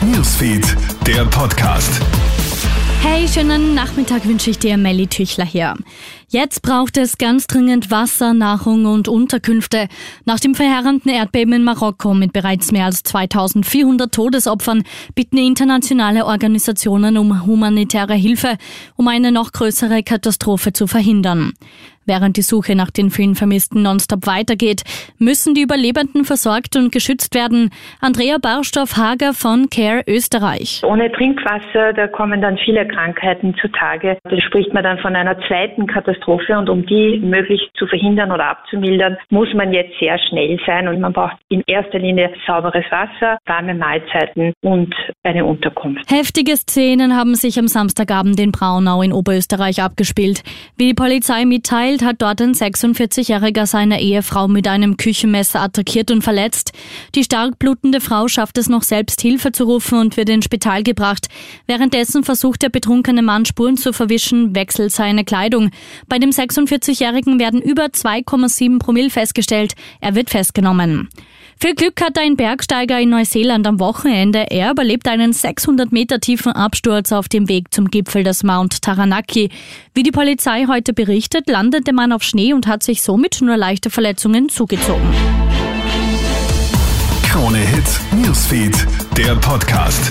Newsfeed, der Podcast. Hey, schönen Nachmittag wünsche ich dir, Melly Tüchler hier. Jetzt braucht es ganz dringend Wasser, Nahrung und Unterkünfte. Nach dem verheerenden Erdbeben in Marokko mit bereits mehr als 2400 Todesopfern bitten internationale Organisationen um humanitäre Hilfe, um eine noch größere Katastrophe zu verhindern. Während die Suche nach den vielen Vermissten nonstop weitergeht, müssen die Überlebenden versorgt und geschützt werden. Andrea Barstoff-Hager von Care Österreich. Ohne Trinkwasser, da kommen dann viele Krankheiten zutage. Da spricht man dann von einer zweiten Katastrophe und um die möglichst zu verhindern oder abzumildern, muss man jetzt sehr schnell sein und man braucht in erster Linie sauberes Wasser, warme Mahlzeiten und eine Unterkunft. Heftige Szenen haben sich am Samstagabend in Braunau in Oberösterreich abgespielt. Wie die Polizei mitteilt, Bielefeld hat dort ein 46-Jähriger seine Ehefrau mit einem Küchenmesser attackiert und verletzt. Die stark blutende Frau schafft es noch selbst Hilfe zu rufen und wird ins Spital gebracht. Währenddessen versucht der betrunkene Mann Spuren zu verwischen, wechselt seine Kleidung. Bei dem 46-Jährigen werden über 2,7 Promille festgestellt. Er wird festgenommen. Viel Glück hat ein Bergsteiger in Neuseeland am Wochenende. Er überlebt einen 600 Meter tiefen Absturz auf dem Weg zum Gipfel des Mount Taranaki. Wie die Polizei heute berichtet, landete man auf Schnee und hat sich somit nur leichte Verletzungen zugezogen. Krone Hits, Newsfeed, der Podcast.